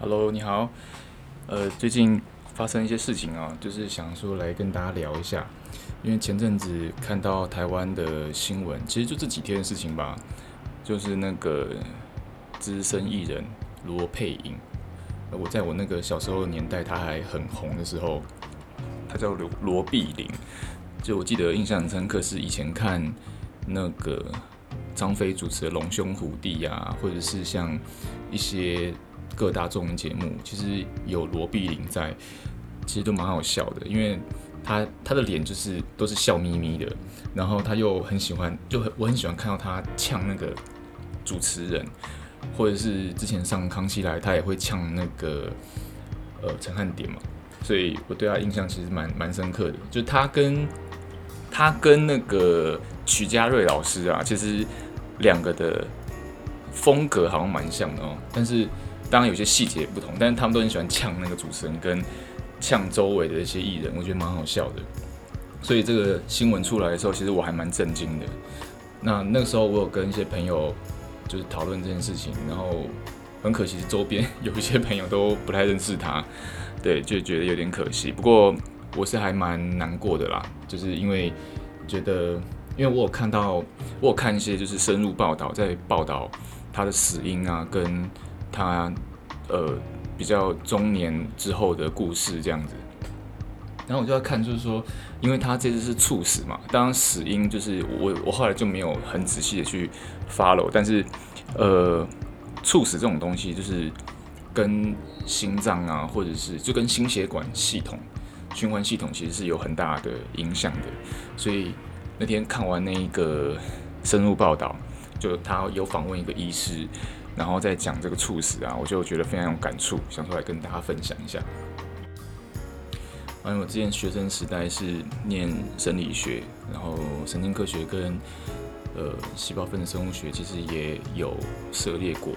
Hello，你好。呃，最近发生一些事情啊，就是想说来跟大家聊一下。因为前阵子看到台湾的新闻，其实就这几天的事情吧，就是那个资深艺人罗佩颖。我在我那个小时候年代，他还很红的时候，他叫罗罗碧玲。就我记得印象很深刻，是以前看那个张飞主持的《龙兄虎弟》啊，或者是像一些。各大综艺节目其实有罗碧玲在，其实都蛮好笑的，因为她她的脸就是都是笑眯眯的，然后她又很喜欢，就很我很喜欢看到她呛那个主持人，或者是之前上康熙来，她也会呛那个呃陈汉典嘛，所以我对她印象其实蛮蛮深刻的，就她跟她跟那个曲家瑞老师啊，其实两个的风格好像蛮像的哦，但是。当然有些细节不同，但是他们都很喜欢呛那个主持人跟呛周围的一些艺人，我觉得蛮好笑的。所以这个新闻出来的时候，其实我还蛮震惊的。那那个时候我有跟一些朋友就是讨论这件事情，然后很可惜是周边有一些朋友都不太认识他，对，就觉得有点可惜。不过我是还蛮难过的啦，就是因为觉得，因为我有看到，我有看一些就是深入报道，在报道他的死因啊，跟他呃比较中年之后的故事这样子，然后我就要看，就是说，因为他这次是猝死嘛，当然死因就是我我后来就没有很仔细的去 follow，但是呃猝死这种东西就是跟心脏啊，或者是就跟心血管系统、循环系统其实是有很大的影响的，所以那天看完那一个深入报道，就他有访问一个医师。然后再讲这个猝死啊，我就觉得非常有感触，想出来跟大家分享一下。因为我之前学生时代是念生理学，然后神经科学跟呃细胞分子生物学其实也有涉猎过，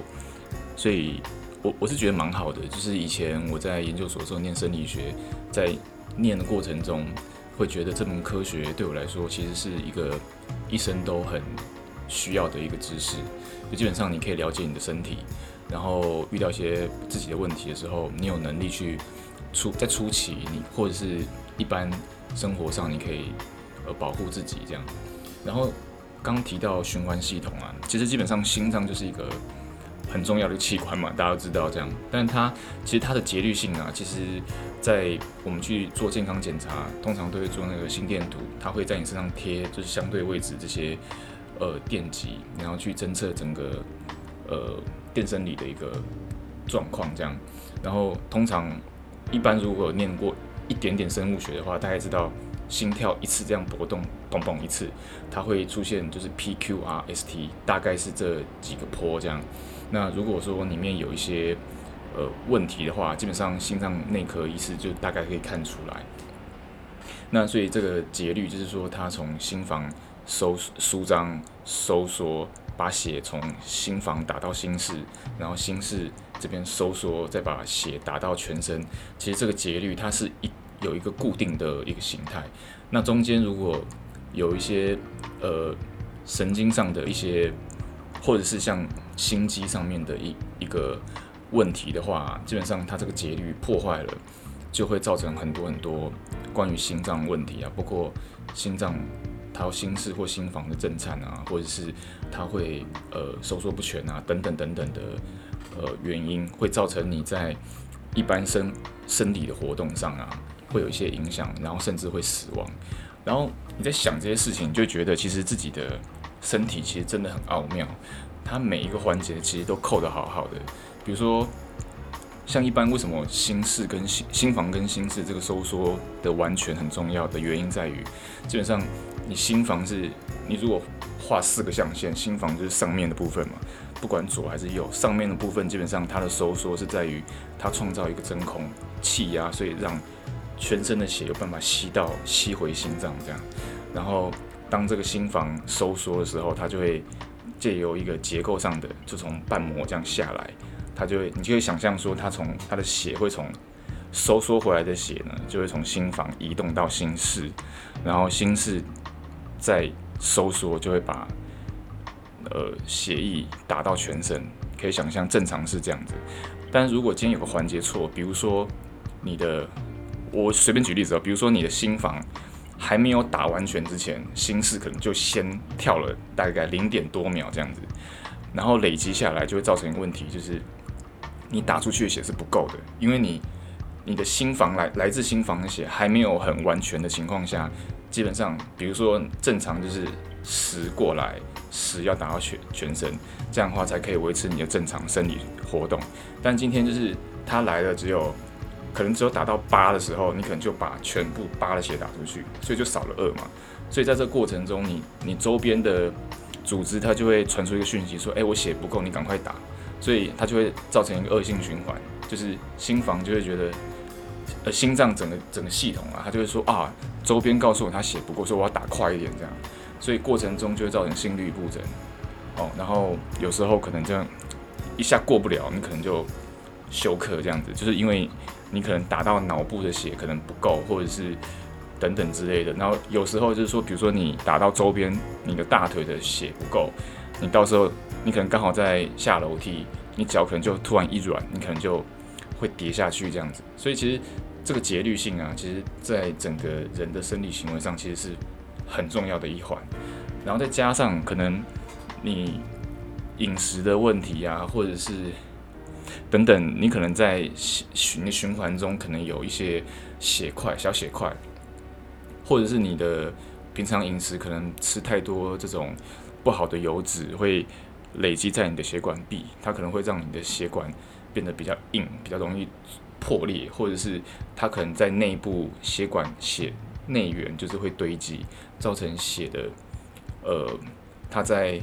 所以我我是觉得蛮好的。就是以前我在研究所的时候念生理学，在念的过程中，会觉得这门科学对我来说其实是一个一生都很需要的一个知识。就基本上你可以了解你的身体，然后遇到一些自己的问题的时候，你有能力去初在初期你或者是一般生活上你可以呃保护自己这样。然后刚提到循环系统啊，其实基本上心脏就是一个很重要的器官嘛，大家都知道这样。但它其实它的节律性啊，其实在我们去做健康检查，通常都会做那个心电图，它会在你身上贴就是相对位置这些。呃，电极，然后去侦测整个呃电生理的一个状况，这样。然后通常一般如果念过一点点生物学的话，大概知道心跳一次这样搏动，嘣嘣一次，它会出现就是 PQRST，大概是这几个波这样。那如果说里面有一些呃问题的话，基本上心脏内科医师就大概可以看出来。那所以这个节律就是说，它从心房。收舒张收缩，把血从心房打到心室，然后心室这边收缩，再把血打到全身。其实这个节律它是一有一个固定的一个形态。那中间如果有一些呃神经上的一些，或者是像心肌上面的一一个问题的话，基本上它这个节律破坏了，就会造成很多很多关于心脏问题啊，包括心脏。它心室或心房的震颤啊，或者是它会呃收缩不全啊，等等等等的呃原因，会造成你在一般生生理的活动上啊，会有一些影响，然后甚至会死亡。然后你在想这些事情，你就觉得其实自己的身体其实真的很奥妙，它每一个环节其实都扣得好好的。比如说，像一般为什么心室跟心心房跟心室这个收缩的完全很重要的原因在于，基本上。你心房是，你如果画四个象限，心房就是上面的部分嘛，不管左还是右，上面的部分基本上它的收缩是在于它创造一个真空气压，所以让全身的血有办法吸到吸回心脏这样。然后当这个心房收缩的时候，它就会借由一个结构上的，就从瓣膜这样下来，它就会你就会想象说，它从它的血会从。收缩回来的血呢，就会从心房移动到心室，然后心室再收缩，就会把呃血液打到全身，可以想象正常是这样子。但如果今天有个环节错，比如说你的，我随便举例子啊，比如说你的心房还没有打完全之前，心室可能就先跳了大概零点多秒这样子，然后累积下来就会造成一个问题，就是你打出去的血是不够的，因为你你的心房来来自心房的血还没有很完全的情况下，基本上比如说正常就是。十过来，十要打到全全身，这样的话才可以维持你的正常生理活动。但今天就是他来了，只有可能只有打到八的时候，你可能就把全部八的血打出去，所以就少了二嘛。所以在这过程中你，你你周边的组织它就会传出一个讯息说：“哎，我血不够，你赶快打。”所以它就会造成一个恶性循环，就是心房就会觉得，呃，心脏整个整个系统啊，它就会说啊，周边告诉我他血不够，所以我要打快一点这样。所以过程中就会造成心律不整，哦，然后有时候可能这样一下过不了，你可能就休克这样子，就是因为你可能打到脑部的血可能不够，或者是等等之类的。然后有时候就是说，比如说你打到周边，你的大腿的血不够，你到时候你可能刚好在下楼梯，你脚可能就突然一软，你可能就会跌下去这样子。所以其实这个节律性啊，其实在整个人的生理行为上其实是。很重要的一环，然后再加上可能你饮食的问题啊，或者是等等，你可能在循循环中可能有一些血块、小血块，或者是你的平常饮食可能吃太多这种不好的油脂，会累积在你的血管壁，它可能会让你的血管变得比较硬，比较容易破裂，或者是它可能在内部血管血。内源就是会堆积，造成血的，呃，它在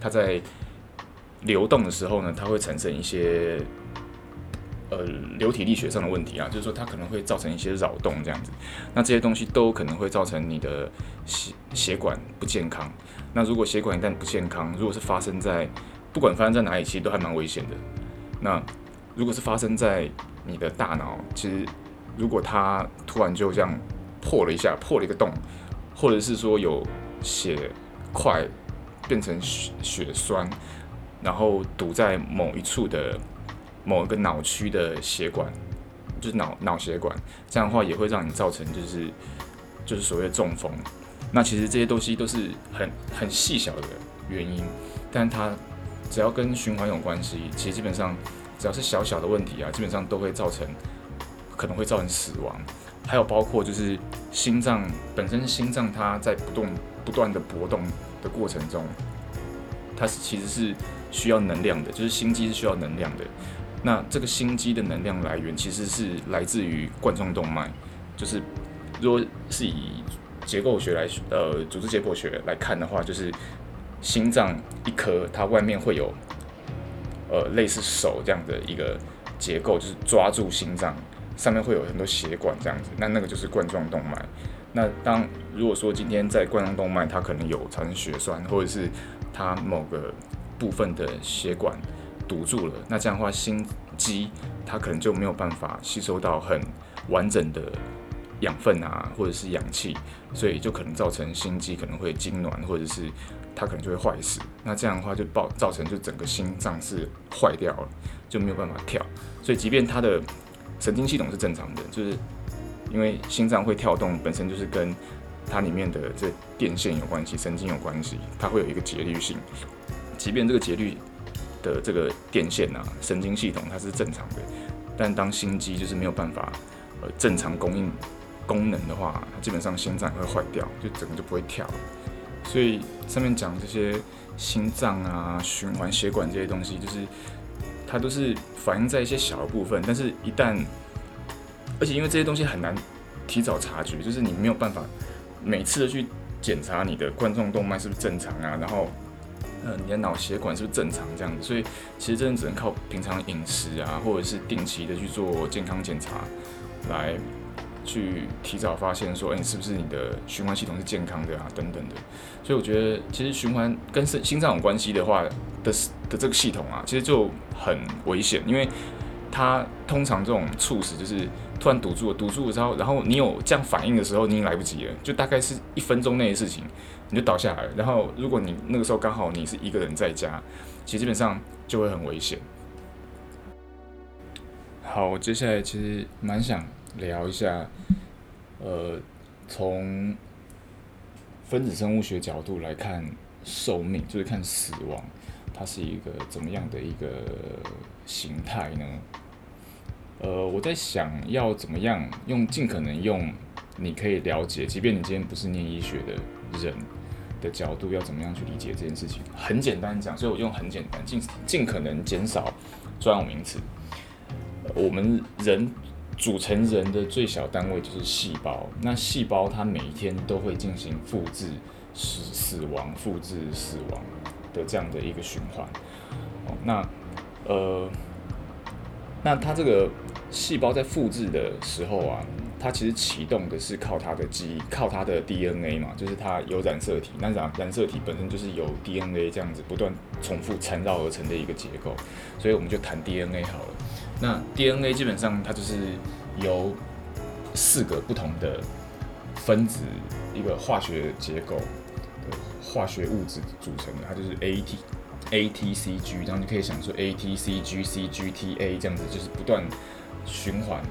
它在流动的时候呢，它会产生一些呃流体力学上的问题啊，就是说它可能会造成一些扰动这样子。那这些东西都可能会造成你的血血管不健康。那如果血管一旦不健康，如果是发生在不管发生在哪里，其实都还蛮危险的。那如果是发生在你的大脑，其实如果它突然就这样。破了一下，破了一个洞，或者是说有血块变成血血栓，然后堵在某一处的某一个脑区的血管，就是脑脑血管，这样的话也会让你造成就是就是所谓的中风。那其实这些东西都是很很细小的原因，但它只要跟循环有关系，其实基本上只要是小小的问题啊，基本上都会造成可能会造成死亡。还有包括就是心脏本身，心脏它在不动不断的搏动的过程中，它是其实是需要能量的，就是心肌是需要能量的。那这个心肌的能量来源其实是来自于冠状动脉，就是如果是以结构学来呃组织解剖学来看的话，就是心脏一颗它外面会有呃类似手这样的一个结构，就是抓住心脏。上面会有很多血管这样子，那那个就是冠状动脉。那当如果说今天在冠状动脉它可能有产生血栓，或者是它某个部分的血管堵住了，那这样的话心肌它可能就没有办法吸收到很完整的养分啊，或者是氧气，所以就可能造成心肌可能会痉挛，或者是它可能就会坏死。那这样的话就爆造成就整个心脏是坏掉了，就没有办法跳。所以即便它的神经系统是正常的，就是因为心脏会跳动，本身就是跟它里面的这电线有关系，神经有关系，它会有一个节律性。即便这个节律的这个电线啊，神经系统它是正常的，但当心肌就是没有办法呃正常供应功能的话，它基本上心脏会坏掉，就整个就不会跳。所以上面讲这些心脏啊、循环血管这些东西，就是。它都是反映在一些小的部分，但是一旦，而且因为这些东西很难提早察觉，就是你没有办法每次的去检查你的冠状动脉是不是正常啊，然后，呃，你的脑血管是不是正常这样子，所以其实真的只能靠平常饮食啊，或者是定期的去做健康检查来。去提早发现说，哎、是不是你的循环系统是健康的啊？等等的，所以我觉得其实循环跟心心脏有关系的话的的这个系统啊，其实就很危险，因为它通常这种猝死就是突然堵住了，堵住了之后，然后你有这样反应的时候，你已经来不及了，就大概是一分钟内的事情，你就倒下来。然后如果你那个时候刚好你是一个人在家，其实基本上就会很危险。好，我接下来其实蛮想聊一下，呃，从分子生物学角度来看寿命，就是看死亡，它是一个怎么样的一个形态呢？呃，我在想要怎么样用尽可能用你可以了解，即便你今天不是念医学的人的角度，要怎么样去理解这件事情？很简单讲，所以我用很简单，尽尽可能减少专有名词。我们人组成人的最小单位就是细胞，那细胞它每一天都会进行复制、死死亡、复制、死亡的这样的一个循环。哦，那呃。那它这个细胞在复制的时候啊，它其实启动的是靠它的基因，靠它的 DNA 嘛，就是它有染色体。那染染色体本身就是由 DNA 这样子不断重复缠绕而成的一个结构，所以我们就谈 DNA 好了。那 DNA 基本上它就是由四个不同的分子一个化学结构的化学物质组成的，它就是 AT。A T C G，然后你可以想说 A T C G C G T A 这样子，就是不断循环，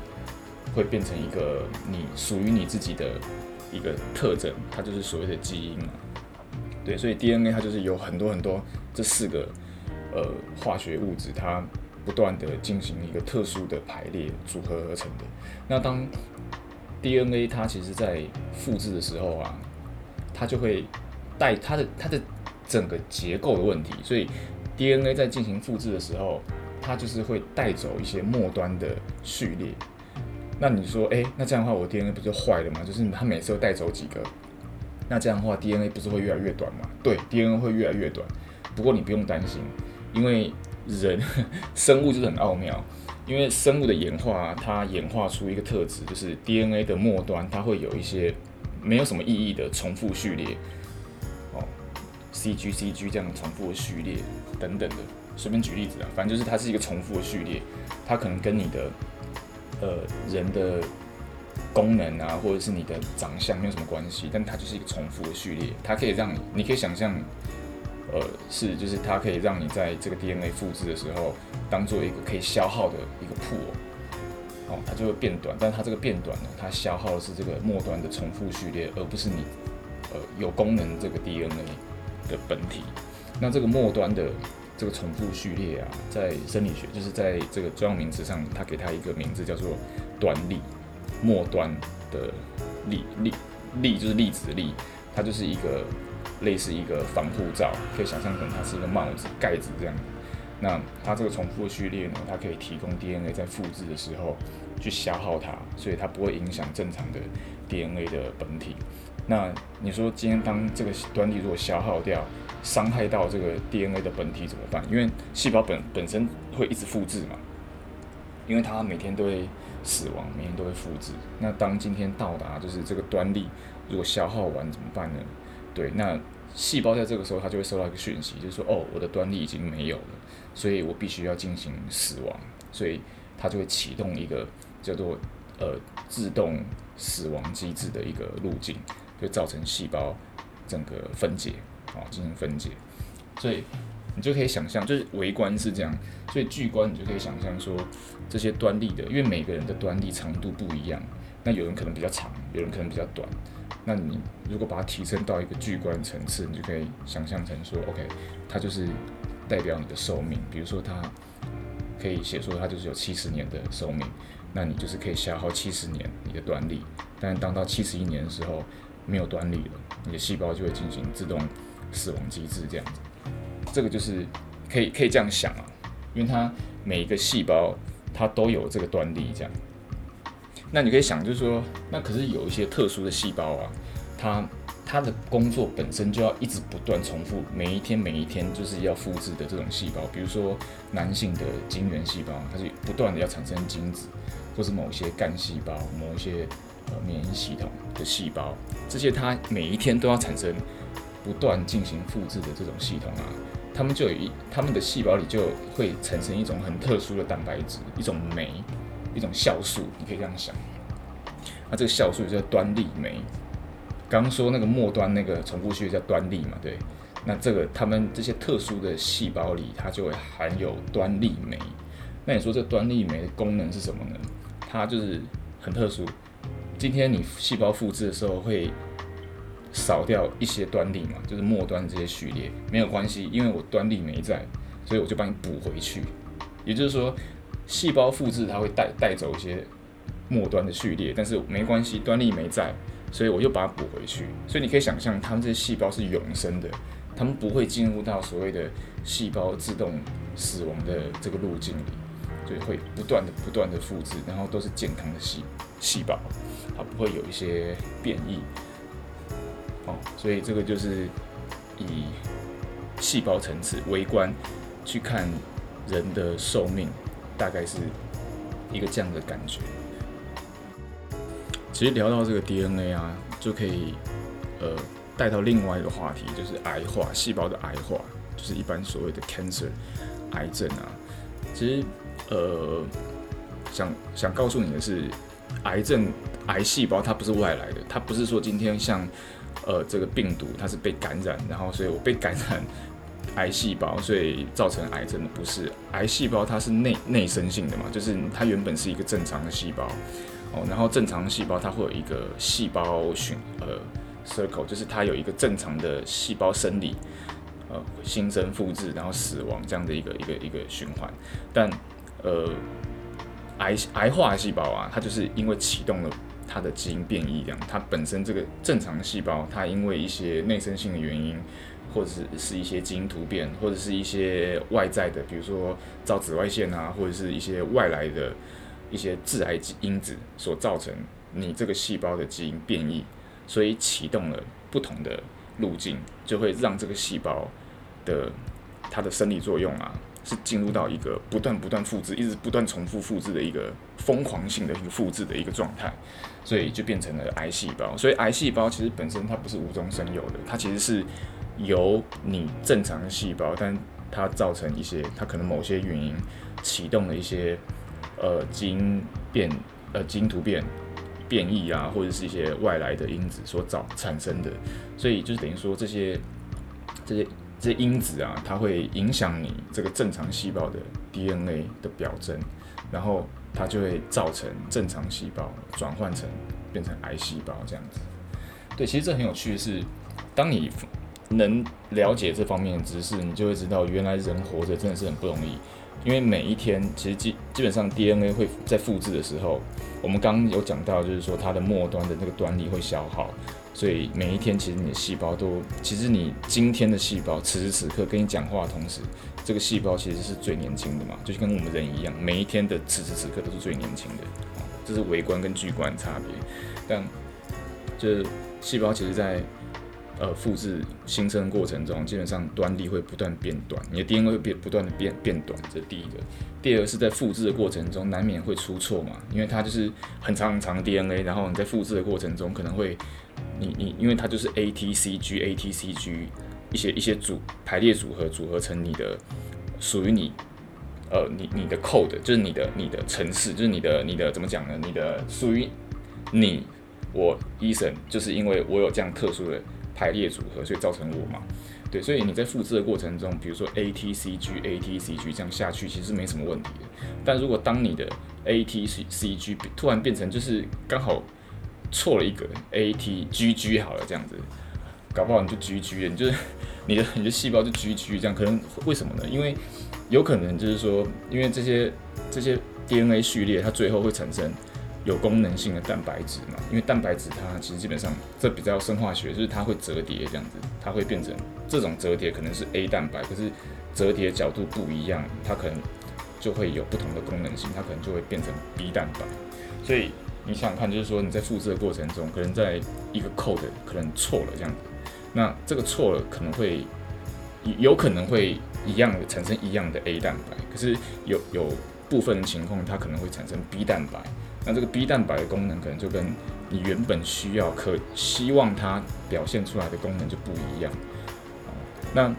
会变成一个你属于你自己的一个特征，它就是所谓的基因嘛。对，所以 DNA 它就是有很多很多这四个呃化学物质，它不断的进行一个特殊的排列组合而成的。那当 DNA 它其实在复制的时候啊，它就会带它的它的。整个结构的问题，所以 DNA 在进行复制的时候，它就是会带走一些末端的序列。那你说，诶，那这样的话，我 DNA 不就坏了吗？就是它每次都带走几个，那这样的话，DNA 不是会越来越短吗？对，DNA 会越来越短。不过你不用担心，因为人 生物就是很奥妙，因为生物的演化，它演化出一个特质，就是 DNA 的末端它会有一些没有什么意义的重复序列。哦 C G C G 这样重复的序列等等的，随便举例子啊，反正就是它是一个重复的序列，它可能跟你的呃人的功能啊，或者是你的长相没有什么关系，但它就是一个重复的序列，它可以让你，你可以想象，呃，是就是它可以让你在这个 DNA 复制的时候，当做一个可以消耗的一个 pool，哦，它就会变短，但它这个变短呢，它消耗的是这个末端的重复序列，而不是你呃有功能这个 DNA。的本体，那这个末端的这个重复序列啊，在生理学就是在这个专有名词上，它给它一个名字叫做端粒。末端的粒粒粒就是粒子的粒，它就是一个类似一个防护罩，可以想象成它是一个帽子盖子这样。那它这个重复序列呢，它可以提供 DNA 在复制的时候去消耗它，所以它不会影响正常的 DNA 的本体。那你说今天当这个端粒如果消耗掉，伤害到这个 DNA 的本体怎么办？因为细胞本本身会一直复制嘛，因为它每天都会死亡，每天都会复制。那当今天到达就是这个端粒如果消耗完怎么办呢？对，那细胞在这个时候它就会收到一个讯息，就是说哦，我的端粒已经没有了，所以我必须要进行死亡，所以它就会启动一个叫做呃自动死亡机制的一个路径。就造成细胞整个分解，啊，进行分解，所以你就可以想象，就是微观是这样，所以巨观你就可以想象说，这些端粒的，因为每个人的端粒长度不一样，那有人可能比较长，有人可能比较短，那你如果把它提升到一个巨观层次，你就可以想象成说，OK，它就是代表你的寿命，比如说它可以写说它就是有七十年的寿命，那你就是可以消耗七十年你的端粒，但当到七十一年的时候，没有端粒了，你的细胞就会进行自动死亡机制，这样子，这个就是可以可以这样想啊，因为它每一个细胞它都有这个端粒，这样。那你可以想，就是说，那可是有一些特殊的细胞啊，它它的工作本身就要一直不断重复，每一天每一天就是要复制的这种细胞，比如说男性的精原细胞，它是不断的要产生精子，或是某些干细胞，某一些。呃，免疫系统的细胞，这些它每一天都要产生不断进行复制的这种系统啊，它们就有一，它们的细胞里就会产生一种很特殊的蛋白质，一种酶，一种酵素，你可以这样想。那这个酵素叫端粒酶。刚刚说那个末端那个重复序列叫端粒嘛，对。那这个他们这些特殊的细胞里，它就会含有端粒酶。那你说这端粒酶的功能是什么呢？它就是很特殊。今天你细胞复制的时候会少掉一些端粒嘛，就是末端这些序列，没有关系，因为我端粒酶在，所以我就帮你补回去。也就是说，细胞复制它会带带走一些末端的序列，但是没关系，端粒酶在，所以我就把它补回去。所以你可以想象，它们这些细胞是永生的。它们不会进入到所谓的细胞自动死亡的这个路径里，所以会不断的、不断的复制，然后都是健康的细细胞，它不会有一些变异。哦，所以这个就是以细胞层次微观去看人的寿命，大概是一个这样的感觉。其实聊到这个 DNA 啊，就可以呃。带到另外一个话题，就是癌化，细胞的癌化，就是一般所谓的 cancer，癌症啊。其实，呃，想想告诉你的是，癌症、癌细胞它不是外来的，它不是说今天像，呃，这个病毒它是被感染，然后所以我被感染癌细胞，所以造成癌症的，不是。癌细胞它是内内生性的嘛，就是它原本是一个正常的细胞，哦，然后正常的细胞它会有一个细胞循，呃。Circle 就是它有一个正常的细胞生理，呃，新生、复制，然后死亡这样的一个一个一个循环。但，呃，癌癌化细胞啊，它就是因为启动了它的基因变异，这样它本身这个正常细胞，它因为一些内生性的原因，或者是是一些基因突变，或者是一些外在的，比如说照紫外线啊，或者是一些外来的一些致癌因子所造成你这个细胞的基因变异。所以启动了不同的路径，就会让这个细胞的它的生理作用啊，是进入到一个不断不断复制、一直不断重复复制的一个疯狂性的一个复制的一个状态，所以就变成了癌细胞。所以癌细胞其实本身它不是无中生有的，它其实是由你正常细胞，但它造成一些它可能某些原因启动了一些呃基因变呃基因突变。变异啊，或者是一些外来的因子所造产生的，所以就是等于说这些这些这些因子啊，它会影响你这个正常细胞的 DNA 的表征，然后它就会造成正常细胞转换成变成癌细胞这样子。对，其实这很有趣的是，当你能了解这方面的知识，你就会知道原来人活着真的是很不容易。因为每一天其实基基本上 DNA 会在复制的时候，我们刚刚有讲到，就是说它的末端的那个端粒会消耗，所以每一天其实你的细胞都，其实你今天的细胞此时此刻跟你讲话的同时，这个细胞其实是最年轻的嘛，就跟我们人一样，每一天的此时此刻都是最年轻的，这是微观跟巨观差别。但就是细胞其实在。呃，复制新生过程中，基本上端粒会不断变短，你的 DNA 会变不断的变变短，这是第一个。第二个是在复制的过程中，难免会出错嘛，因为它就是很长很长的 DNA，然后你在复制的过程中可能会，你你因为它就是 A T C G A T C G 一些一些组排列组合组合成你的属于你，呃，你你的 code 就是你的你的程式，就是你的你的怎么讲呢？你的属于你我 Eason，就是因为我有这样特殊的。排列组合，所以造成我嘛，对，所以你在复制的过程中，比如说 A T C G A T C G 这样下去，其实没什么问题。但如果当你的 A T C G 突然变成就是刚好错了一个 A T G G 好了这样子，搞不好你就 G G 了，你就是 你的你的细胞就 G G 这样，可能为什么呢？因为有可能就是说，因为这些这些 DNA 序列它最后会产生。有功能性的蛋白质嘛，因为蛋白质它其实基本上这比较生化学，就是它会折叠这样子，它会变成这种折叠可能是 A 蛋白，可是折叠角度不一样，它可能就会有不同的功能性，它可能就会变成 B 蛋白。所以你想想看，就是说你在复制的过程中，可能在一个 code 可能错了这样子，那这个错了可能会有可能会一样的产生一样的 A 蛋白，可是有有部分情况它可能会产生 B 蛋白。那这个 B 蛋白的功能可能就跟你原本需要、可希望它表现出来的功能就不一样。那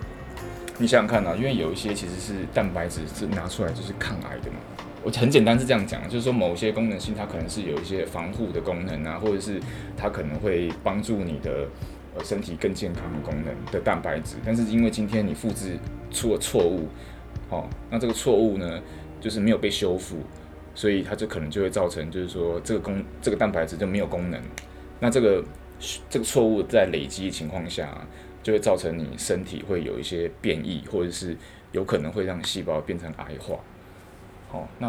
你想想看啊，因为有一些其实是蛋白质是拿出来就是抗癌的嘛。我很简单是这样讲，就是说某些功能性它可能是有一些防护的功能啊，或者是它可能会帮助你的呃身体更健康的功能的蛋白质，但是因为今天你复制出了错误，哦，那这个错误呢，就是没有被修复，所以它就可能就会造成就是说这个功这个蛋白质就没有功能，那这个这个错误在累积的情况下，就会造成你身体会有一些变异，或者是有可能会让细胞变成癌化。哦，那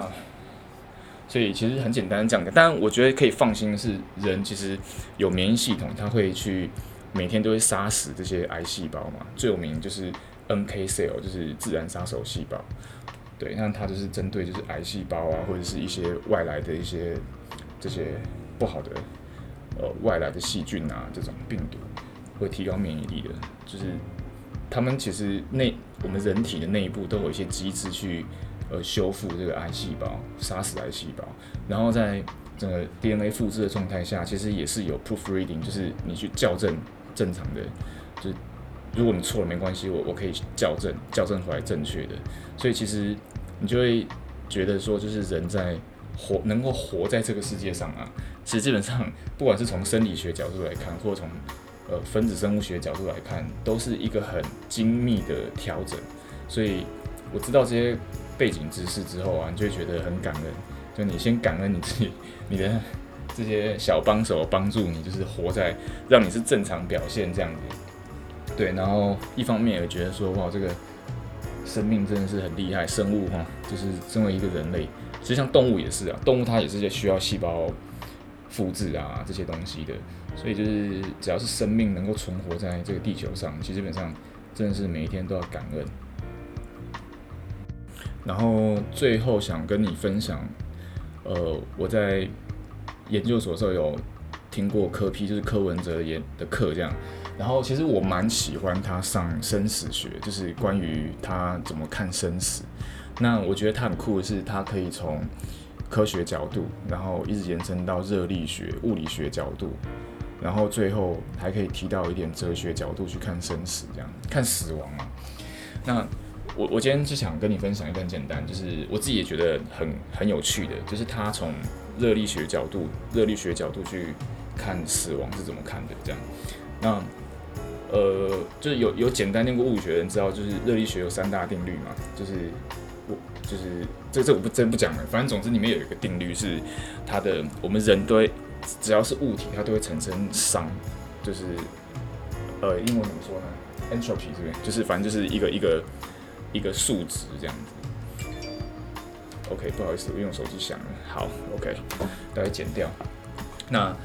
所以其实很简单讲的，但我觉得可以放心的是，人其实有免疫系统，他会去每天都会杀死这些癌细胞嘛。最有名就是 NK cell，就是自然杀手细胞。对，那它就是针对就是癌细胞啊，或者是一些外来的一些这些不好的呃外来的细菌啊，这种病毒会提高免疫力的。就是他们其实内我们人体的内部都有一些机制去。呃，修复这个癌细胞，杀死癌细胞，然后在整个 DNA 复制的状态下，其实也是有 proofreading，就是你去校正正常的，如果你错了没关系，我我可以校正，校正回来正确的。所以其实你就会觉得说，就是人在活能够活在这个世界上啊，其实基本上不管是从生理学角度来看，或从呃分子生物学角度来看，都是一个很精密的调整。所以我知道这些。背景知识之后啊，你就会觉得很感恩。就你先感恩你自己，你的 这些小帮手帮助你，就是活在让你是正常表现这样子。对，然后一方面也觉得说，哇，这个生命真的是很厉害，生物哈，就是身为一个人类，其实像动物也是啊，动物它也是需要细胞复制啊这些东西的。所以就是只要是生命能够存活在这个地球上，其实基本上真的是每一天都要感恩。然后最后想跟你分享，呃，我在研究所的时候有听过柯批就是柯文哲演的课这样。然后其实我蛮喜欢他上生死学，就是关于他怎么看生死。那我觉得他很酷的是，他可以从科学角度，然后一直延伸到热力学、物理学角度，然后最后还可以提到一点哲学角度去看生死，这样看死亡啊。那我我今天就想跟你分享一个很简单，就是我自己也觉得很很有趣的，就是他从热力学角度、热力学角度去看死亡是怎么看的，这样。那呃，就是有有简单念过物理学的人知道，就是热力学有三大定律嘛，就是我就是这这我不真不讲了，反正总之里面有一个定律是它的，我们人都只要是物体，它都会产生熵，就是呃英文怎么说呢？entropy 这边就是反正就是一个一个。一个数值这样子，OK，不好意思，我用手机响了。好，OK，大概剪掉。那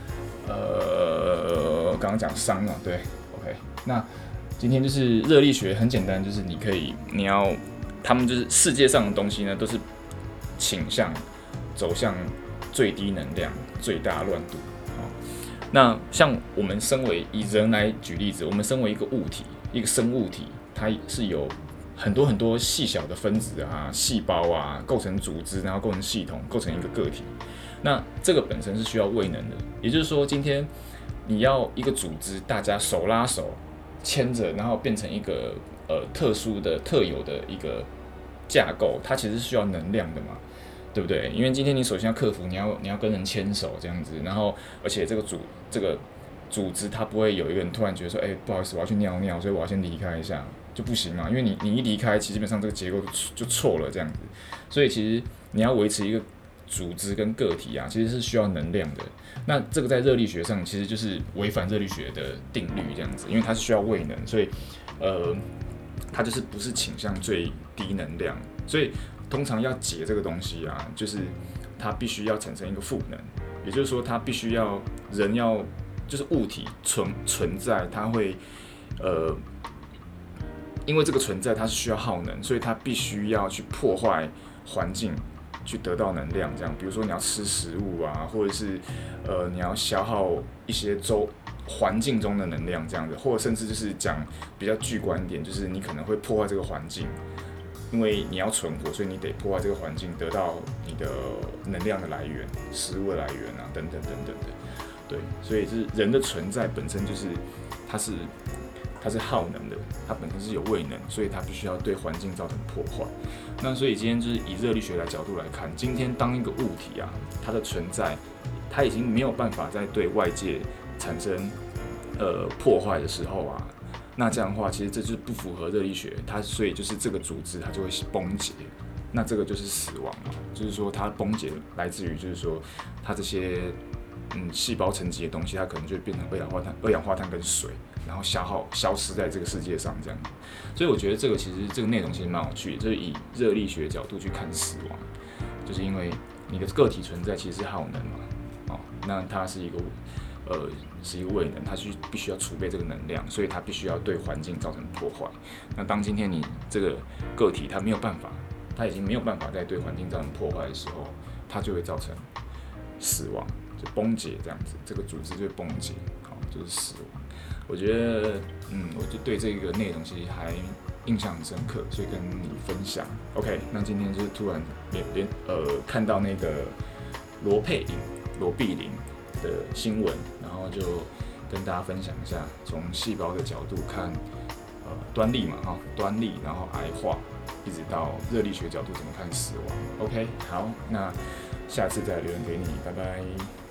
呃，刚刚讲熵啊，对，OK。那今天就是热力学，很简单，就是你可以，你要，他们就是世界上的东西呢，都是倾向走向最低能量、最大乱度。好，那像我们身为以人来举例子，我们身为一个物体，一个生物体，它是有。很多很多细小的分子啊，细胞啊，构成组织，然后构成系统，构成一个个体。那这个本身是需要位能的，也就是说，今天你要一个组织，大家手拉手牵着，然后变成一个呃特殊的、特有的一个架构，它其实是需要能量的嘛，对不对？因为今天你首先要克服，你要你要跟人牵手这样子，然后而且这个组这个组织它不会有一个人突然觉得说，哎，不好意思，我要去尿尿，所以我要先离开一下。就不行嘛，因为你你一离开，其实基本上这个结构就就错了这样子，所以其实你要维持一个组织跟个体啊，其实是需要能量的。那这个在热力学上其实就是违反热力学的定律这样子，因为它是需要位能，所以呃，它就是不是倾向最低能量，所以通常要解这个东西啊，就是它必须要产生一个负能，也就是说它必须要人要就是物体存存在，它会呃。因为这个存在它是需要耗能，所以它必须要去破坏环境，去得到能量。这样，比如说你要吃食物啊，或者是呃你要消耗一些周环境中的能量这样子，或者甚至就是讲比较具观点，就是你可能会破坏这个环境，因为你要存活，所以你得破坏这个环境，得到你的能量的来源、食物的来源啊，等等等等的。对，所以是人的存在本身就是它是。它是耗能的，它本身是有位能，所以它必须要对环境造成破坏。那所以今天就是以热力学的角度来看，今天当一个物体啊，它的存在，它已经没有办法再对外界产生呃破坏的时候啊，那这样的话，其实这就是不符合热力学，它所以就是这个组织它就会崩解，那这个就是死亡嘛，就是说它崩解来自于就是说它这些嗯细胞层级的东西，它可能就变成二氧化碳、二氧化碳跟水。然后消耗消失在这个世界上，这样，所以我觉得这个其实这个内容其实蛮有趣的，就是以热力学角度去看死亡，就是因为你的个体存在其实是耗能嘛，哦，那它是一个呃是一个未能，它是必须要储备这个能量，所以它必须要对环境造成破坏。那当今天你这个个体它没有办法，它已经没有办法再对环境造成破坏的时候，它就会造成死亡，就崩解这样子，这个组织就会崩解，好，就是死亡。我觉得，嗯，我就对这个内容其实还印象很深刻，所以跟你分享。OK，那今天就是突然连连呃看到那个罗佩林、罗碧玲的新闻，然后就跟大家分享一下，从细胞的角度看，呃，端粒嘛，哈，端粒，然后癌化，一直到热力学角度怎么看死亡。OK，好，那下次再留言给你，拜拜。